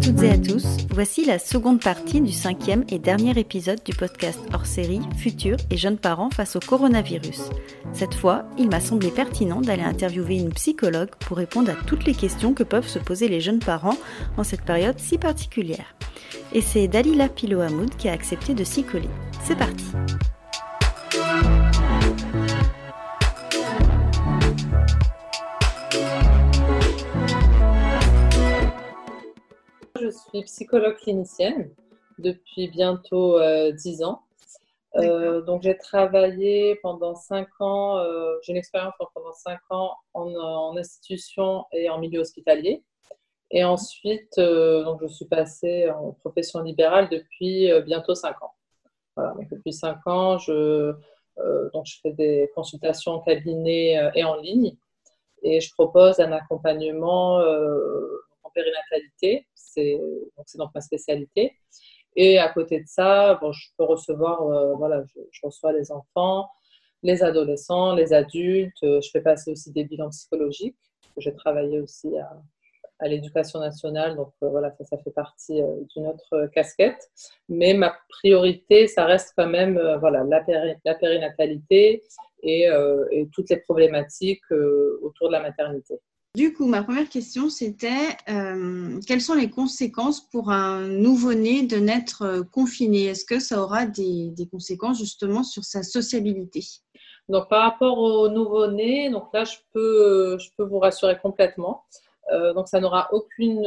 toutes et à tous, voici la seconde partie du cinquième et dernier épisode du podcast hors série Futurs et jeunes parents face au coronavirus. Cette fois, il m'a semblé pertinent d'aller interviewer une psychologue pour répondre à toutes les questions que peuvent se poser les jeunes parents en cette période si particulière. Et c'est Dalila Pilo Hamoud qui a accepté de s'y coller. C'est parti! Je suis psychologue clinicienne depuis bientôt euh, 10 ans. Euh, donc j'ai travaillé pendant 5 ans, euh, j'ai une expérience pendant 5 ans en, institution et en milieu hospitalier. Et ensuite, euh, donc je suis passée en profession libérale depuis bientôt 5 ans. Voilà, donc depuis 5 ans, je, donc je fais des consultations en cabinet et en ligne. Et je propose un accompagnement périnatalité, c'est donc, ma spécialité. Et à côté de ça, je peux recevoir, euh, voilà, je, reçois les enfants, les adolescents, les adultes. Euh, je fais passer aussi des bilans psychologiques. J'ai travaillé aussi à, l'éducation nationale, donc euh, voilà, ça, fait partie d'une autre casquette. Mais ma priorité, ça reste quand même voilà, la, périnatalité et, toutes les problématiques autour de la maternité. Du coup, ma première question, c'était euh, quelles sont les conséquences pour un nouveau-né de naître euh, confiné? Est-ce que ça aura des, conséquences justement sur sa sociabilité? Donc, par rapport au nouveau-né, donc là, je peux, je peux vous rassurer complètement. Euh, donc, ça n'aura aucune,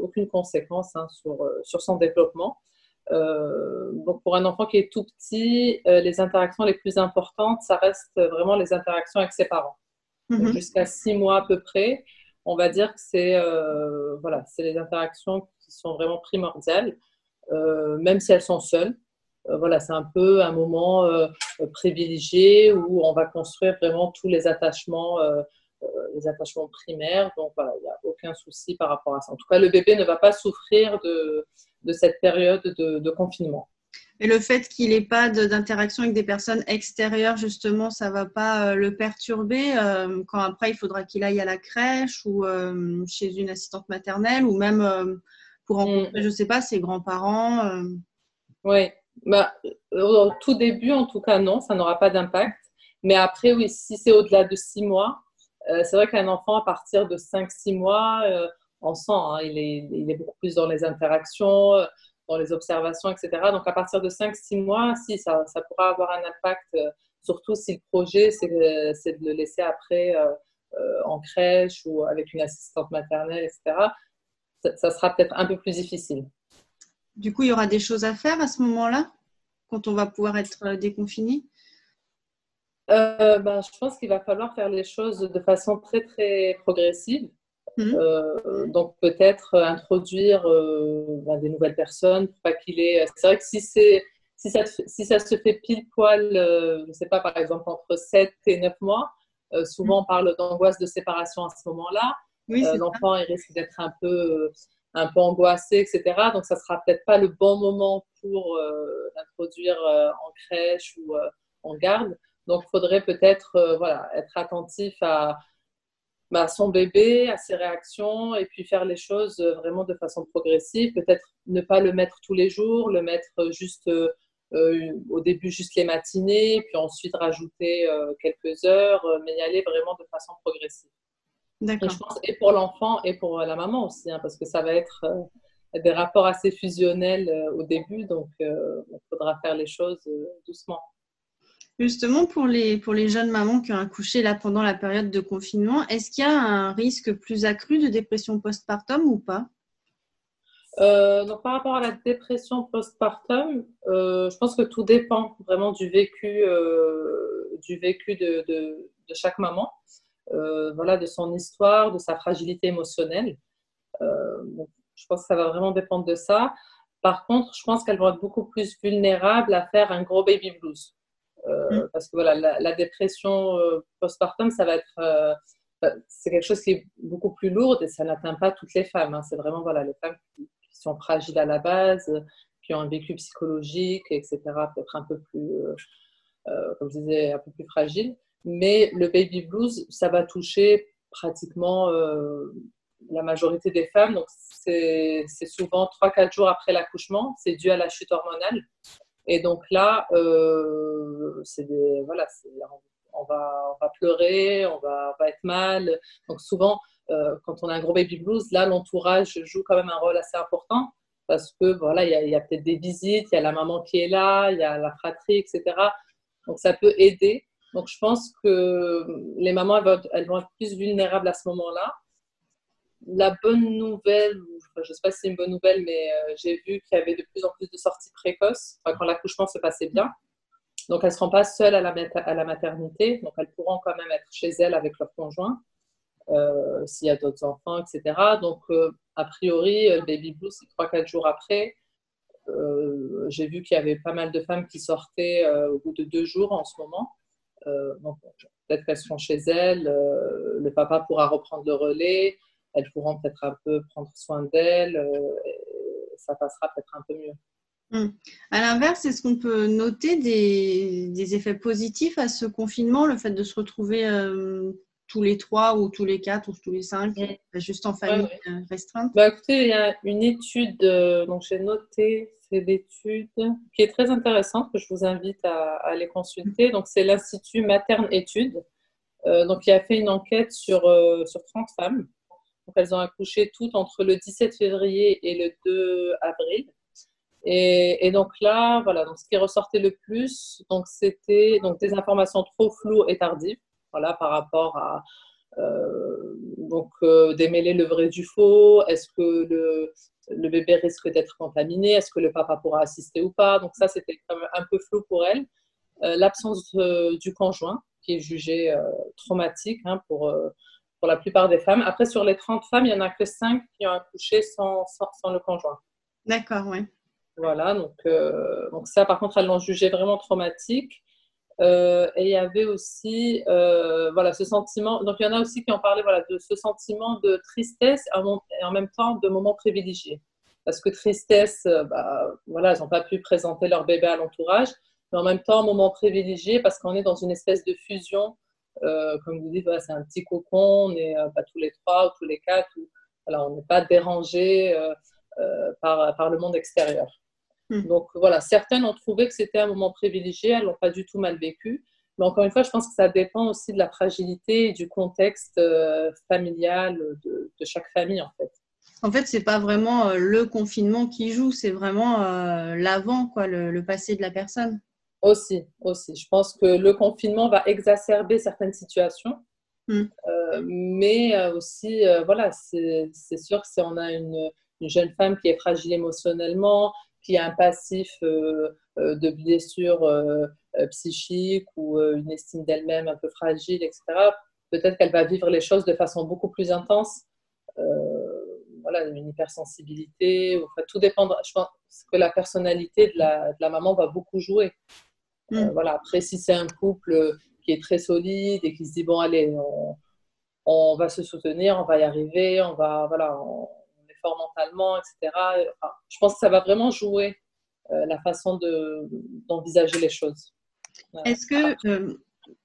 aucune conséquence hein, sur, sur son développement. donc, pour un enfant qui est tout petit, les interactions les plus importantes, ça reste vraiment les interactions avec ses parents. Mhm. jusqu'à six mois à peu près, on va dire que c'est euh, voilà, c'est les interactions qui sont vraiment primordiales, euh, même si elles sont seules. Euh, voilà, c'est un peu un moment privilégié où on va construire vraiment tous les attachements, les attachements primaires. Donc voilà, il n'y a aucun souci par rapport à ça. En tout cas, le bébé ne va pas souffrir de, de cette période de, de confinement. Et le fait qu'il n'ait pas d'interaction avec des personnes extérieures, justement, ça ne va pas euh, le perturber euh, quand après il faudra qu'il aille à la crèche ou euh, chez une assistante maternelle ou même pour rencontrer, mm. je ne sais pas, ses grands-parents. Oui, bah, au tout début, en tout cas, non, ça n'aura pas d'impact. Mais après, oui, si c'est au-delà de six mois, c'est vrai qu'un enfant, à partir de 5-6 mois, on sent, hein, il, est, il, est, beaucoup plus dans les interactions dans les observations, etc. Donc, à partir de 5-6 mois, si, ça, ça, pourra avoir un impact, euh, surtout si le projet, c'est de, le laisser après euh, euh, en crèche ou avec une assistante maternelle, etc. Ça, sera peut-être un peu plus difficile. Du coup, il y aura des choses à faire à ce moment-là, quand on va pouvoir être déconfiné? Ben, Je pense qu'il va falloir faire les choses de façon très, très progressive. Mhm. Euh, donc peut-être introduire euh, ben, des nouvelles personnes pour pas qu'il ait. C'est vrai que si c'est si ça, si ça se fait pile poil, euh, je ne sais pas, par exemple entre 7 et 9 mois, souvent on parle d'angoisse de séparation à ce moment-là. L'enfant il risque d'être un peu un peu angoissé, etc. Donc ça sera peut-être pas le bon moment pour l'introduire en crèche ou en garde. Donc il faudrait peut-être voilà être attentif à bah, son bébé, à ses réactions, et puis faire les choses euh, vraiment de façon progressive. Peut-être ne pas le mettre tous les jours, le mettre juste euh, euh, au début juste les matinées, puis ensuite rajouter quelques heures, mais y aller vraiment de façon progressive. D'accord. je pense et pour l'enfant et pour la maman aussi, hein, parce que ça va être des rapports assez fusionnels au début, donc il faudra faire les choses doucement. Justement, pour les, pour les jeunes mamans qui ont accouché là pendant la période de confinement, est-ce qu'il y a un risque plus accru de dépression postpartum ou pas? Euh, donc, par rapport à la dépression postpartum, euh, je pense que tout dépend vraiment du vécu, euh, du vécu de, de, chaque maman, voilà, de son histoire, de sa fragilité émotionnelle. je pense que ça va vraiment dépendre de ça. Par contre, je pense qu'elles vont être beaucoup plus vulnérables à faire un gros baby blues. Euh, mm. Parce que voilà, la, dépression euh, postpartum, ça va être euh, c'est quelque chose qui est beaucoup plus lourd et ça n'atteint pas toutes les femmes. Hein. C'est vraiment voilà, les femmes qui, sont fragiles à la base, qui ont un vécu psychologique, etc., peut-être un peu plus, comme je disais, un peu plus fragile. Mais le baby blues, ça va toucher pratiquement la majorité des femmes, donc c'est souvent 3-4 jours après l'accouchement, c'est dû à la chute hormonale. Et donc là, euh, voilà, on, va, on va pleurer, on va, va être mal. Donc souvent, euh, quand on a un gros baby blues, là, l'entourage joue quand même un rôle assez important parce que voilà, il y a, peut-être des visites, il y a la maman qui est là, il y a la fratrie, etc. Donc ça peut aider. Donc je pense que les mamans, elles vont, être plus vulnérables à ce moment-là. La bonne nouvelle, je ne sais pas si c'est une bonne nouvelle, mais euh, j'ai vu qu'il y avait de plus en plus de sorties précoces quand l'accouchement se passait bien. Donc elles ne seront pas seules à la, maternité, donc elles pourront quand même être chez elles avec leur conjoint. Euh, s'il y a d'autres enfants, etc. Donc, euh, a priori, baby blues, c'est 3-4 jours après. J'ai vu qu'il y avait pas mal de femmes qui sortaient au bout de deux jours en ce moment. donc, peut-être qu'elles seront chez elles, le papa pourra reprendre le relais, elles pourront peut-être un peu prendre soin d'elles, ça passera peut-être un peu mieux. Hum. À l'inverse, est-ce qu'on peut noter des, des, effets positifs à ce confinement, le fait de se retrouver tous les trois ou tous les quatre ou tous les cinq, euh, juste en famille euh, restreinte? Bah, Écoutez, il y a une étude, euh, donc j'ai noté, c'est l'étude qui est très intéressante, que je vous invite à, aller consulter. Donc c'est l'Institut Materne Études, donc qui a fait une enquête sur, sur 30 femmes. Elles ont accouché toutes entre le 17 février et le 2 avril. Et, donc là, voilà, ce qui ressortait le plus, c'était des informations trop floues et tardives voilà, par rapport à euh, donc euh, démêler le vrai du faux. Est-ce que le, bébé risque d'être contaminé Est-ce que le papa pourra assister ou pas Donc ça, c'était un peu flou pour elle. Euh, l'absence du conjoint, qui est jugé traumatique hein, pour, pour la plupart des femmes. Après, sur les 30 femmes, il n'y en a que 5 qui ont accouché sans, sans, sans le conjoint. D'accord, oui. Voilà, donc, donc ça, par contre, elles l'ont jugé vraiment traumatique. Euh, et il y avait aussi euh, voilà, ce sentiment, donc il y en a aussi qui ont parlé voilà, de ce sentiment de tristesse et en même temps de moments privilégiés. Parce que tristesse, euh, bah, voilà, elles n'ont pas pu présenter leur bébé à l'entourage, mais en même temps, moment privilégié parce qu'on est dans une espèce de fusion. Comme vous dites, voilà, c'est un petit cocon, on n'est pas tous les trois ou tous les quatre, voilà, on n'est pas dérangé par, par le monde extérieur. Hmm. Donc voilà, certaines ont trouvé que c'était un moment privilégié, elles l'ont pas du tout mal vécu. Mais encore une fois, je pense que ça dépend aussi de la fragilité et du contexte euh, familial de, chaque famille en fait. En fait, c'est pas vraiment euh, le confinement qui joue, c'est vraiment euh, l'avant, quoi, le, passé de la personne. Aussi, aussi. Je pense que le confinement va exacerber certaines situations, hmm. mais aussi, voilà, c'est sûr que si on a une, une, jeune femme qui est fragile émotionnellement, qui a un passif euh, euh, de blessures euh, psychiques ou une estime d'elle-même un peu fragile, etc., peut-être qu'elle va vivre les choses de façon beaucoup plus intense. voilà, une hypersensibilité, enfin, tout dépendra. Je pense que la personnalité de la, de la maman va beaucoup jouer. Mm. voilà, après, si c'est un couple qui est très solide et qui se dit bon, allez, on, on va se soutenir, on va y arriver, on va, voilà, on, mentalement, etc. je pense que ça va vraiment jouer euh, la façon d'envisager les choses. Est-ce que, euh,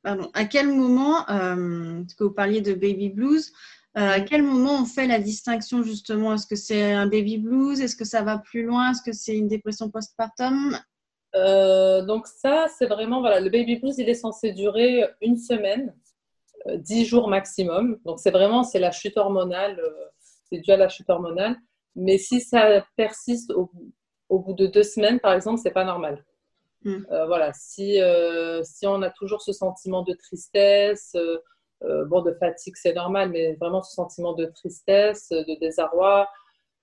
pardon, à quel moment, euh, que vous parliez de baby blues, à quel moment on fait la distinction justement? Est-ce que c'est un baby blues? Est-ce que ça va plus loin? Est-ce que c'est une dépression postpartum? Donc ça, c'est vraiment, voilà, le baby blues, il est censé durer une semaine, dix jours maximum. Donc c'est vraiment, c'est la chute hormonale c'est dû à la chute hormonale. Mais si ça persiste au, bout de deux semaines, par exemple, c'est pas normal. Hmm. Euh, voilà, si, euh, si on a toujours ce sentiment de tristesse, euh, bon, de fatigue, c'est normal, mais vraiment ce sentiment de tristesse, de désarroi,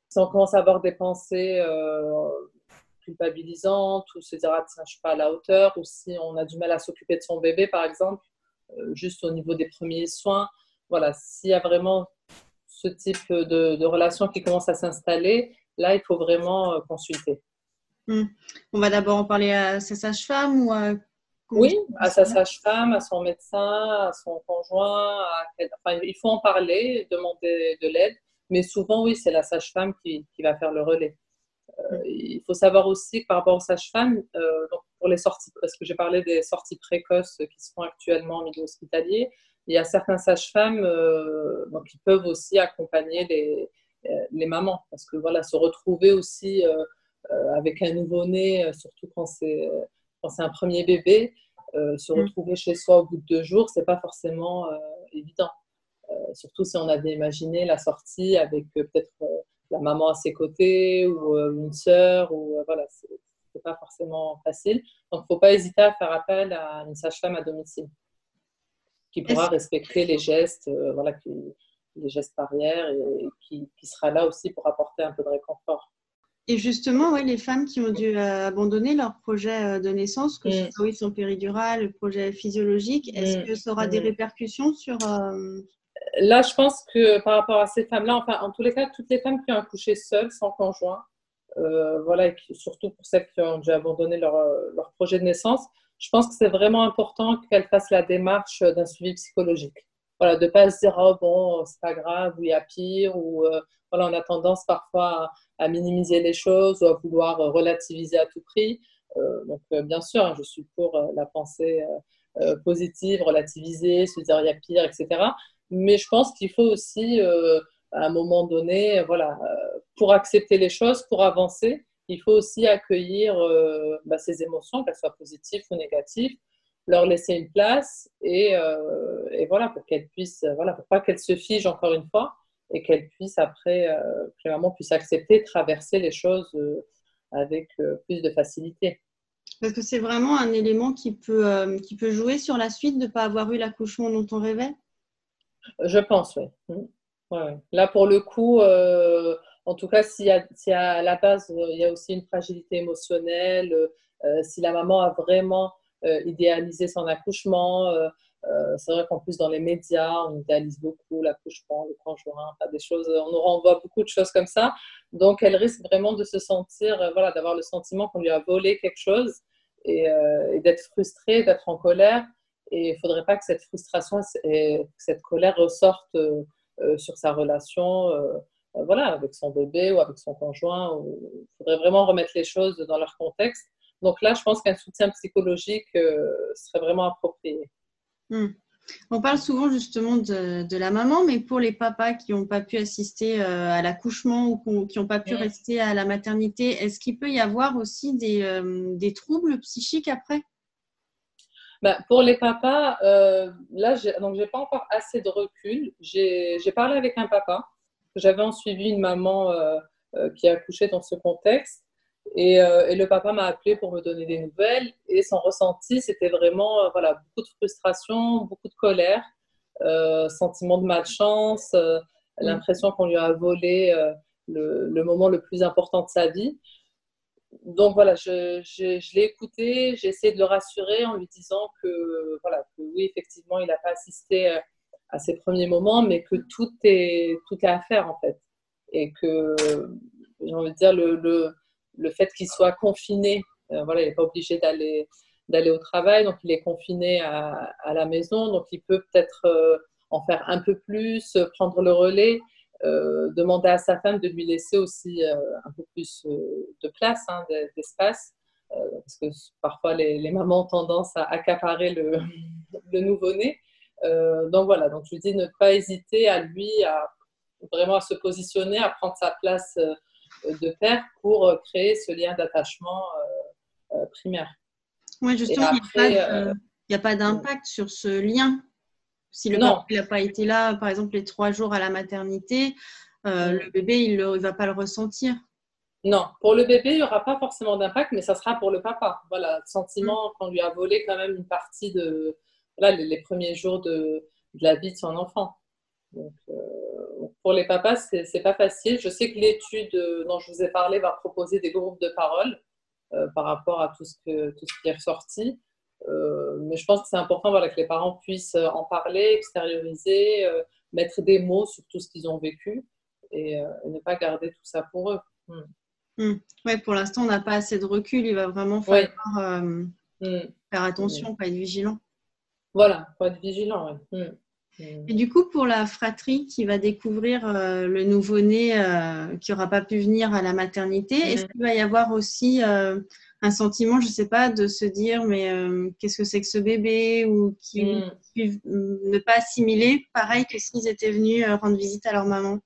si on commence à avoir des pensées culpabilisantes ou se dire, ah, tiens, je suis pas à la hauteur, ou si on a du mal à s'occuper de son bébé, par exemple, juste au niveau des premiers soins, voilà, s'il y a vraiment ce type de, relation qui commence à s'installer, là, il faut vraiment euh, consulter. Hmm. On va d'abord en parler à sa sage-femme ou à... Oui, à sa sage-femme, à son médecin, à son conjoint. Enfin, il faut en parler, demander de l'aide. Mais souvent, oui, c'est la sage-femme qui, va faire le relais. Euh, il faut savoir aussi que par rapport aux sages-femmes, euh, pour les sorties, parce que j'ai parlé des sorties précoces qui se font actuellement au milieu hospitalier, il y a certains sages-femmes donc, qui peuvent aussi accompagner les, les mamans. Parce que voilà, se retrouver aussi avec un nouveau-né, surtout quand c'est un premier bébé, se mm. retrouver chez soi au bout de deux jours, c'est pas forcément évident. surtout si on avait imaginé la sortie avec peut-être la maman à ses côtés ou une sœur ou voilà, c'est pas forcément facile. Donc, il ne faut pas hésiter à faire appel à une sage-femme à domicile qui pourra respecter les gestes, euh, voilà, les gestes barrières et qui, qui, sera là aussi pour apporter un peu de réconfort. Et justement, ouais, les femmes qui ont dû euh, abandonner leur projet euh, de naissance, que ce mm. soit son péridurale, le projet physiologique, est-ce mm. que ça aura des mm. répercussions sur... Là, je pense que par rapport à ces femmes-là, enfin, en tous les cas, toutes les femmes qui ont accouché seules, sans conjoint, euh, voilà, surtout pour celles qui ont dû abandonner leur, leur projet de naissance, je pense que c'est vraiment important qu'elles fassent la démarche d'un suivi psychologique. Voilà, de ne pas se dire, oh bon, c'est pas grave, ou il y a pire, ou euh, voilà, on a tendance parfois à, minimiser les choses ou à vouloir relativiser à tout prix. Euh, donc, bien sûr, hein, je suis pour la pensée positive, relativiser, se dire il y a pire, etc. Mais je pense qu'il faut aussi à un moment donné, voilà, euh, pour accepter les choses, pour avancer, il faut aussi accueillir euh, bah, ces émotions, qu'elles soient positives ou négatives, leur laisser une place et, euh, voilà, pour qu'elles puissent, voilà, pour pas qu'elles se figent encore une fois et qu'elles puissent après, que maman puisse accepter, traverser les choses avec plus de facilité. Parce que c'est vraiment un élément qui peut, qui peut jouer sur la suite de ne pas avoir eu l'accouchement dont on rêvait? Je pense, oui. Mmh. Là, pour le coup, euh, en tout cas, si à la base, euh, il y a aussi une fragilité émotionnelle, euh, si la maman a vraiment idéalisé son accouchement, c'est vrai qu'en plus, dans les médias, on idéalise beaucoup l'accouchement, le conjoint, des choses, on nous renvoie beaucoup de choses comme ça. Donc, elle risque vraiment de se sentir, voilà, d'avoir le sentiment qu'on lui a volé quelque chose et d'être frustrée, d'être en colère. Et il ne faudrait pas que cette frustration et cette colère ressortent euh, sur sa relation euh, euh, voilà, avec son bébé ou avec son conjoint. Il faudrait vraiment remettre les choses dans leur contexte. Donc là, je pense qu'un soutien psychologique serait vraiment approprié. Hmm. On parle souvent justement de, la maman, mais pour les papas qui n'ont pas pu assister à l'accouchement ou qui n'ont pas pu hmm. rester à la maternité, est-ce qu'il peut y avoir aussi des, des troubles psychiques après? Bah, pour les papas, euh, là, donc j'ai pas encore assez de recul. J'ai parlé avec un papa. J'avais en suivi une maman euh, euh, qui a accouché dans ce contexte. Et, et le papa m'a appelé pour me donner des nouvelles. Et son ressenti, c'était vraiment voilà, beaucoup de frustration, beaucoup de colère, sentiment de malchance, l'impression qu'on lui a volé le, le, moment le plus important de sa vie donc voilà, je, l'ai écouté, j'ai essayé de le rassurer en lui disant que, voilà, oui, effectivement, il n'a pas assisté euh, à ses premiers moments, mais que tout est, tout à faire en fait. Et que, j'ai envie de dire, le, le, le fait qu'il soit confiné, euh, voilà, il n'est pas obligé d'aller, d'aller au travail, donc il est confiné à, à la maison, donc il peut peut-être euh, en faire un peu plus, prendre le relais. Euh, demander à sa femme de lui laisser aussi euh, un peu plus euh, de place, hein, d'espace, parce que parfois les, mamans ont tendance à accaparer le, le nouveau-né. donc voilà, donc je lui dis ne pas hésiter à lui à vraiment à se positionner, à prendre sa place de père pour créer ce lien d'attachement primaire. Oui, justement, il n'y a pas d'impact sur ce lien si le papa n'a pas été là, par exemple, les trois jours à la maternité, euh, le bébé, il ne va pas le ressentir. Non, pour le bébé, il n'y aura pas forcément d'impact, mais ça sera pour le papa. Voilà, le sentiment mm. qu'on lui a volé quand même une partie de voilà, les, premiers jours de, la vie de son enfant. Donc, euh, pour les papas, ce n'est pas facile. Je sais que l'étude dont je vous ai parlé va proposer des groupes de parole euh, par rapport à tout ce, que, tout ce qui est ressorti. Euh, mais je pense que c'est important voilà, que les parents puissent euh, en parler, extérioriser, euh, mettre des mots sur tout ce qu'ils ont vécu et, ne pas garder tout ça pour eux. Hmm. Hmm. Ouais, pour l'instant, on n'a pas assez de recul. Il va vraiment falloir hmm. faire attention, pas être vigilant. Voilà, pas être vigilant. Et du coup, pour la fratrie qui va découvrir le nouveau-né qui n'aura pas pu venir à la maternité, est-ce qu'il va y avoir aussi un sentiment, je ne sais pas, de se dire mais euh, qu'est-ce que c'est que ce bébé ou qui, mm. ne pas assimiler, pareil que s'ils étaient venus euh, rendre visite à leur maman.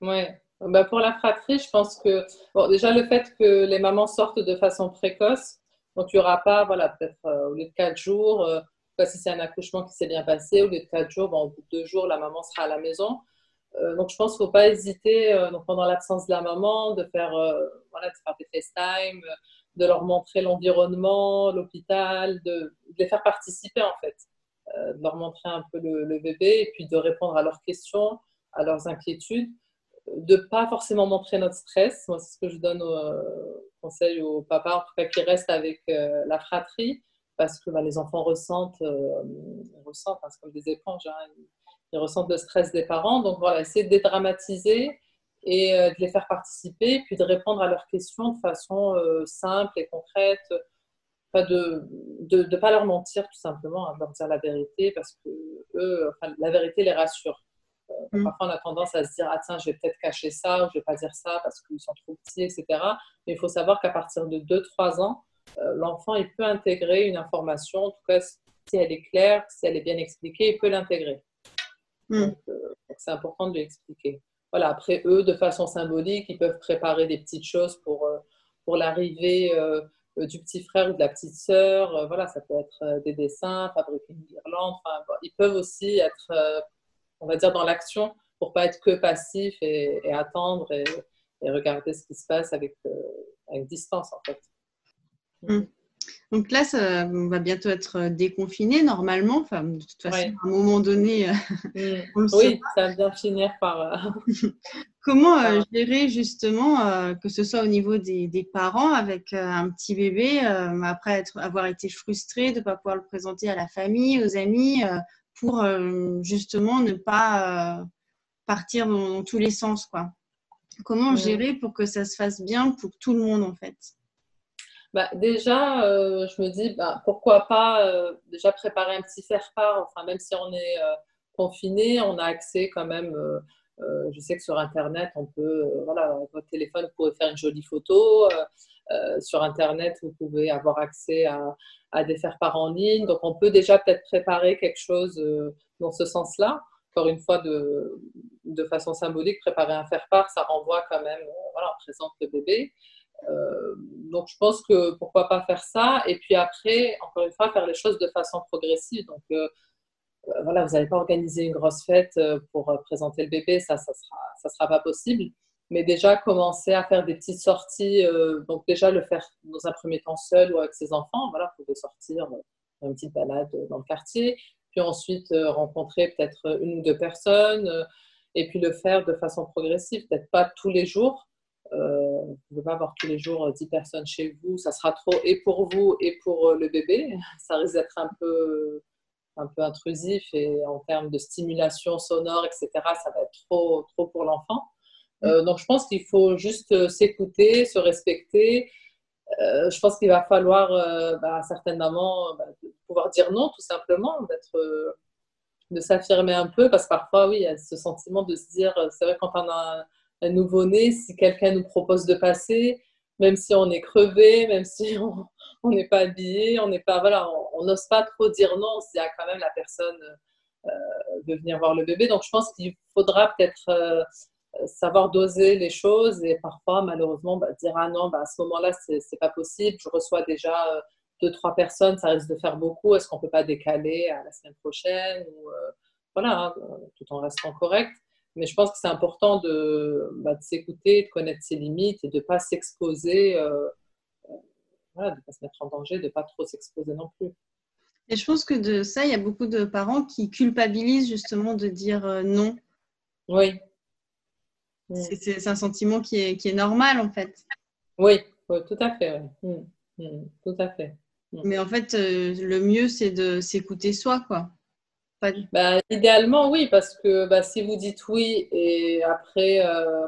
Oui, bah pour la fratrie, je pense que bon, déjà le fait que les mamans sortent de façon précoce, donc il n'y aura pas, voilà, peut-être au lieu de quatre jours, si c'est un accouchement qui s'est bien passé, au lieu de quatre jours, bon, au bout de deux jours, la maman sera à la maison. Euh, donc, je pense qu'il ne faut pas hésiter, euh, donc, pendant l'absence de la maman, de faire, euh, voilà, de faire des FaceTime, de leur montrer l'environnement, l'hôpital, de, les faire participer en fait, de leur montrer un peu le, bébé et puis de répondre à leurs questions, à leurs inquiétudes, de ne pas forcément montrer notre stress. Moi, c'est ce que je donne au conseil aux papas, en tout cas qui restent avec la fratrie, parce que bah, les enfants ressentent, ressentent hein, c'est comme des éponges, hein, ils ressentent le stress des parents. Donc voilà, essayer de dédramatiser et euh, de les faire participer, puis de répondre à leurs questions de façon euh, simple et concrète. De ne pas leur mentir tout simplement, hein, de leur dire la vérité, parce que eux, enfin, la vérité les rassure. Euh, mm. Parfois, on a tendance à se dire, ah tiens, je vais peut-être cacher ça, ou je vais pas dire ça parce qu'ils sont trop petits, etc. Mais il faut savoir qu'à partir de 2-3 ans, l'enfant, il peut intégrer une information, en tout cas, si elle est claire, si elle est bien expliquée, il peut l'intégrer. Hmm. Euh, c'est important de lui expliquer. Voilà, après, eux, de façon symbolique, ils peuvent préparer des petites choses pour, euh, pour l'arrivée euh, du petit frère ou de la petite sœur. voilà, ça peut être des dessins, fabriquer une guirlande. Ils peuvent aussi être, on va dire, dans l'action pour pas être que passif et, attendre et, regarder ce qui se passe avec, avec distance, en fait. Hmm. Donc là, ça, on va bientôt être euh, déconfiné normalement. Enfin, de toute façon, à un moment donné, euh, mm. oui, ça va bien finir par. Euh, Comment gérer justement, que ce soit au niveau des, parents avec un petit bébé, après avoir été frustré de ne pas pouvoir le présenter à la famille, aux amis, pour justement ne pas partir dans, tous les sens, quoi? Comment mm. gérer pour que ça se fasse bien pour tout le monde en fait? Bah, déjà, euh, je me dis, bah, pourquoi pas euh, déjà préparer un petit faire-part, enfin, même si on est euh, confiné, on a accès quand même. je sais que sur Internet, on peut, voilà, votre téléphone, vous pouvez faire une jolie photo. sur Internet, vous pouvez avoir accès à, à des faire-part en ligne. Donc, on peut déjà peut-être préparer quelque chose dans ce sens-là. Encore une fois, de, de façon symbolique, préparer un faire-part, ça renvoie quand même, voilà, on présente le bébé. Euh, donc, je pense que pourquoi pas faire ça. Et puis après, encore une fois, faire les choses de façon progressive. Donc, euh, euh, voilà, vous n'allez pas organiser une grosse fête pour présenter le bébé, ça, ça sera, pas possible. Mais déjà, commencer à faire des petites sorties. donc, déjà, le faire dans un premier temps seul ou avec ses enfants. Voilà, vous pouvez sortir une petite balade dans le quartier. Puis ensuite, rencontrer peut-être une ou deux personnes. et puis le faire de façon progressive. Peut-être pas tous les jours euh, vous ne pouvez pas avoir tous les jours 10 personnes chez vous. Ça sera trop et pour vous et pour euh, le bébé. Ça risque d'être un peu, un peu intrusif et en termes de stimulation sonore, etc., ça va être trop, trop pour l'enfant. Euh, donc, je pense qu'il faut juste s'écouter, se respecter. je pense qu'il va falloir bah, à certaines mamans bah, pouvoir dire non, tout simplement, d'être de s'affirmer un peu, parce que parfois, oui, il y a ce sentiment de se dire, c'est vrai, quand on a un nouveau-né, si quelqu'un nous propose de passer, même si on est crevé, même si on n'est pas habillé, on n'est pas, voilà, on n'ose pas trop dire non s'il y a quand même la personne euh, de venir voir le bébé. Donc, je pense qu'il faudra peut-être euh, savoir doser les choses et parfois, malheureusement, bah, dire ah non, bah, à ce moment-là, c'est pas possible. Je reçois déjà euh, deux, trois personnes, ça risque de faire beaucoup. Est-ce qu'on peut pas décaler à la semaine prochaine ou voilà, hein, tout en restant correct. Mais je pense que c'est important de, bah, de s'écouter, de connaître ses limites et de ne pas s'exposer, euh, euh, voilà, de ne pas se mettre en danger, de ne pas trop s'exposer non plus. Et je pense que de ça, il y a beaucoup de parents qui culpabilisent justement de dire euh, non. Oui. C'est un sentiment qui est, qui est normal en fait. Oui, tout à fait. Mmh, mmh, tout à fait. Mmh. Mais en fait, le mieux, c'est de s'écouter soi, quoi. Bah, idéalement, oui, parce que bah, si vous dites oui et après, euh,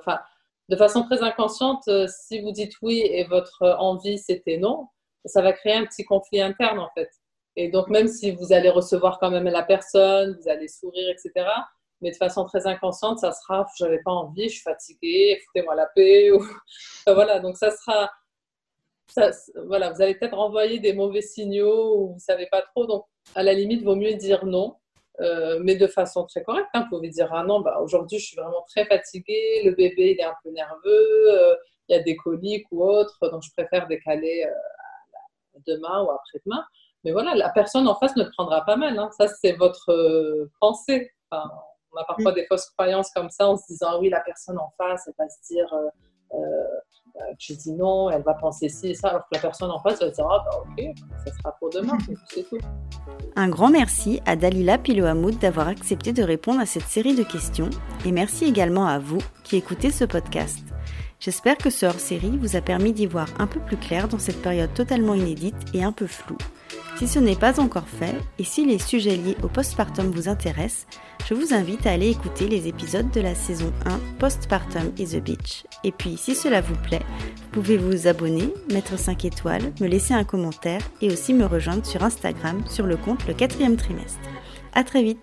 de façon très inconsciente, euh, si vous dites oui et votre envie c'était non, ça va créer un petit conflit interne en fait. Et donc, même si vous allez recevoir quand même la personne, vous allez sourire, etc., mais de façon très inconsciente, ça sera j'avais pas envie, je suis fatiguée, foutez-moi la paix. Voilà, donc ça sera voilà, vous allez peut-être envoyer des mauvais signaux ou vous savez pas trop. Donc, à la limite, vaut mieux dire non. Euh, mais de façon très correcte. Hein. Vous pouvez dire ah non, bah, aujourd'hui je suis vraiment très fatiguée, le bébé il est un peu nerveux, euh, il y a des coliques ou autre, donc je préfère décaler euh, demain ou après-demain. Mais voilà, la personne en face ne le prendra pas mal. Hein. Ça, c'est votre pensée. on a parfois mm. des fausses croyances comme ça en se disant ah oui, la personne en face, elle va se dire je dis non, elle va penser ci et ça, alors que la personne en face va dire ah bah ok, ça sera pour demain, c'est tout. Un grand merci à Dalila Pilohamoud d'avoir accepté de répondre à cette série de questions et merci également à vous qui écoutez ce podcast. J'espère que ce hors-série vous a permis d'y voir un peu plus clair dans cette période totalement inédite et un peu floue. Si ce n'est pas encore fait, et si les sujets liés au postpartum vous intéressent, je vous invite à aller écouter les épisodes de la saison 1 Postpartum is a Beach. Et puis, si cela vous plaît, vous pouvez vous abonner, mettre 5 étoiles, me laisser un commentaire et aussi me rejoindre sur Instagram sur le compte le quatrième trimestre. À très vite